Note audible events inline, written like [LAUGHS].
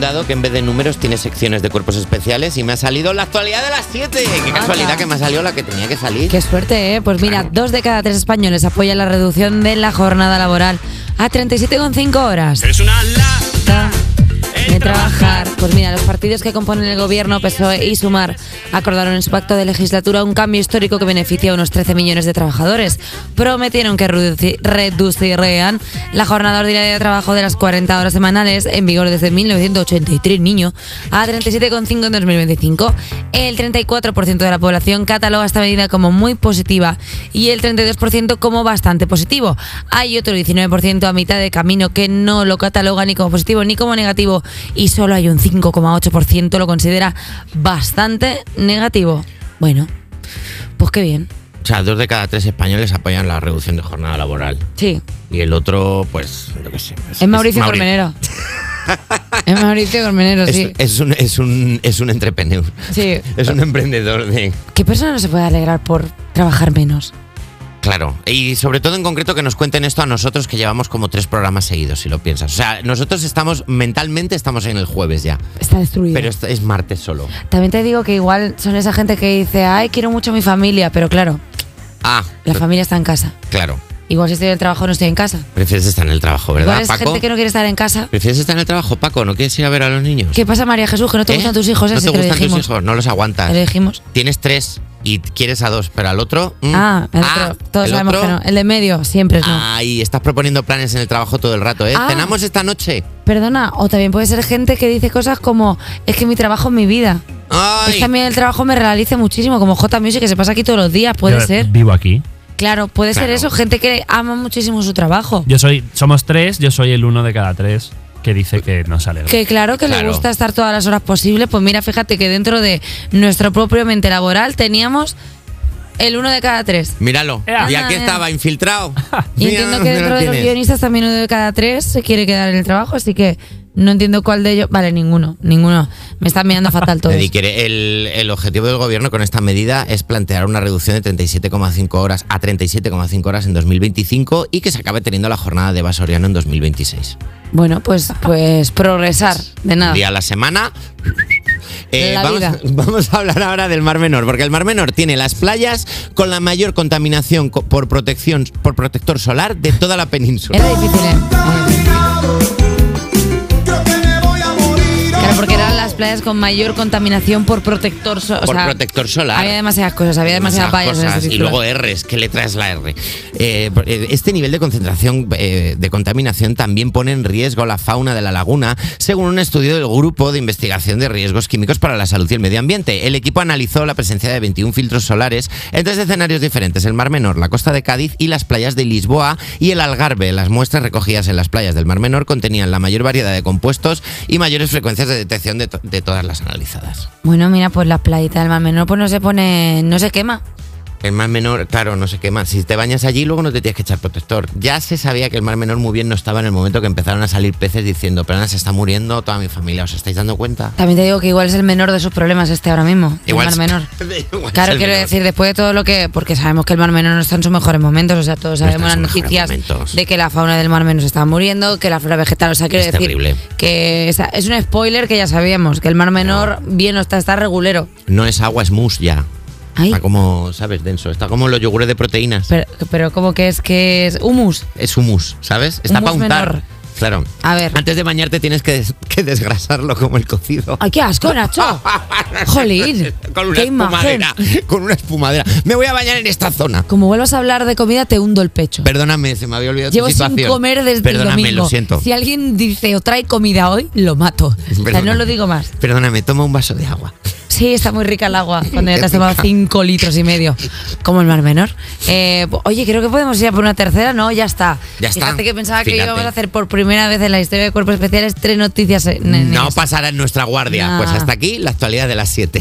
dado que en vez de números tiene secciones de cuerpos especiales y me ha salido la actualidad de las 7. Qué casualidad que me ha salido la que tenía que salir. Qué suerte, ¿eh? Pues mira, dos de cada tres españoles apoyan la reducción de la jornada laboral a 37,5 horas. Es una lata de trabajar. Pues mira, los partidos que componen el gobierno, PSOE y Sumar, acordaron en su pacto de legislatura un cambio histórico que beneficia a unos 13 millones de trabajadores. Prometieron que reduci- reducirían la jornada ordinaria de trabajo de las 40 horas semanales, en vigor desde 1983, niño, a 37,5 en 2025. El 34% de la población cataloga esta medida como muy positiva y el 32% como bastante positivo. Hay otro 19% a mitad de camino que no lo cataloga ni como positivo ni como negativo y solo hay un 5,8% lo considera bastante negativo. Bueno, pues qué bien. O sea, dos de cada tres españoles apoyan la reducción de jornada laboral. Sí, Y el otro, pues, yo qué sé. es Mauricio Mauri- Colmenero. es Mauricio Colmenero, [LAUGHS] Es, sí. es un, es, un, es un entrepreneur. Sí. Es un emprendedor de... ¿Qué persona no se puede alegrar por trabajar menos? Claro, y sobre todo en concreto que nos cuenten esto a nosotros que llevamos como tres programas seguidos, si lo piensas. O sea, nosotros estamos, mentalmente estamos en el jueves ya, Está destruido. pero es, es martes solo. También te digo que igual son esa gente que dice, ay, quiero mucho a mi familia, pero claro, Ah, la familia está en casa. claro. Igual si estoy en el trabajo no estoy en casa. Prefieres estar en el trabajo, ¿verdad, Igual es Paco? gente que no quiere estar en casa. ¿Prefieres estar en el trabajo, Paco? ¿No quieres ir a ver a los niños? ¿Qué pasa, María Jesús? Que no te ¿Eh? gustan tus hijos, ¿No ese te gustan tus hijos? No los aguantas. Te lo dijimos. Tienes tres y quieres a dos, pero al otro... mm. Ah, el otro. Todos ¿el sabemos otro? que no. El de medio, siempre es no. Ay, estás proponiendo planes en el trabajo todo el rato, ¿eh? Ah. Cenamos esta noche. Perdona, o también puede ser gente que dice cosas como, es que mi trabajo es mi vida. Ay. Es que a mí el trabajo me realiza muchísimo, como J Music, que se pasa aquí todos los días, puede Yo ser. Vivo aquí. Claro, puede ser eso, gente que ama muchísimo su trabajo. Yo soy, somos tres, yo soy el uno de cada tres que dice que no sale. Que claro que le gusta estar todas las horas posibles. Pues mira, fíjate que dentro de nuestro propio mente laboral teníamos el uno de cada tres. Míralo. Ea. Y aquí Anda, estaba, infiltrado. Y entiendo que dentro de los guionistas también uno de cada tres se quiere quedar en el trabajo, así que no entiendo cuál de ellos. Vale, ninguno, ninguno. Me están mirando fatal [LAUGHS] todos. El, el objetivo del gobierno con esta medida es plantear una reducción de 37,5 horas a 37,5 horas en 2025 y que se acabe teniendo la jornada de Basoriano en 2026. Bueno, pues, pues progresar, de nada. Un día a la semana. Eh, La [LAUGHS] vamos, a hablar ahora del Mar Menor, porque el Mar Menor tiene las playas con la mayor contaminación co- por protección por protector solar de toda la península. Era difícil, ¿eh? Playas con mayor contaminación por protector solar. Por protector solar. Había demasiadas cosas, había demasiadas vallas y luego R's, que le traes la R. Eh, eh, este nivel de concentración eh, de contaminación también pone en riesgo la fauna de la laguna, según un estudio del Grupo de Investigación de Riesgos Químicos para la Salud y el Medio Ambiente. El equipo analizó la presencia de 21 filtros solares en tres escenarios diferentes: el Mar Menor, la costa de Cádiz y las playas de Lisboa y el Algarve. Las muestras recogidas en las playas del Mar Menor contenían la mayor variedad de compuestos y mayores frecuencias de detección de, de todas las analizadas. Bueno, mira, pues las playitas del Mar Menor pues no se pone, no se quema. El mar menor, claro, no se quema. Si te bañas allí, luego no te tienes que echar protector. Ya se sabía que el mar menor muy bien no estaba en el momento que empezaron a salir peces diciendo, pero se está muriendo toda mi familia, ¿os estáis dando cuenta? También te digo que igual es el menor de sus problemas este ahora mismo. el Mar Menor. [LAUGHS] igual Claro, quiero menor. decir, después de todo lo que. Porque sabemos que el Mar Menor no está en sus mejores momentos, o sea, todos No sabemos las noticias de que la fauna del Mar Menor se está muriendo, que la flora vegetal, o sea, quiero Es decir terrible. que es un spoiler que ya sabíamos, que el Mar Menor bien no está, está regulero. No es agua, es mousse ya. Ay, Está como, ¿sabes? Denso. Está como los yogures de proteínas. pero, pero como que es que es humus. Es humus, ¿sabes? Está para Humus untar. menor. Claro. A ver. Antes de bañarte tienes que, des- que desgrasarlo como el cocido. ¡Ay, qué asco, Nacho! [LAUGHS] ¡Jolín! Con una ¡Qué imagen! espumadera. Con una espumadera. Me voy a bañar en esta zona. Como vuelvas a hablar de comida, te hundo el pecho. Perdóname, se me había olvidado Llevo tu sin situación. comer desde Perdóname, el domingo. lo siento. Si alguien dice o trae comida hoy, lo mato. O sea, no Perdóname. lo digo más. Perdóname, toma un vaso de agua. Sí, está muy rica el agua cuando ya te has tomado rica. 5 litros y medio, como el mar menor. Eh, oye, creo que podemos ir a por una tercera, ¿no? Ya está. Ya está. Fíjate que pensaba que íbamos a hacer por primera vez en la historia de Cuerpos Especiales tres noticias. en- en No pasará en nuestra guardia. Nah. Pues hasta aquí la actualidad de las 7.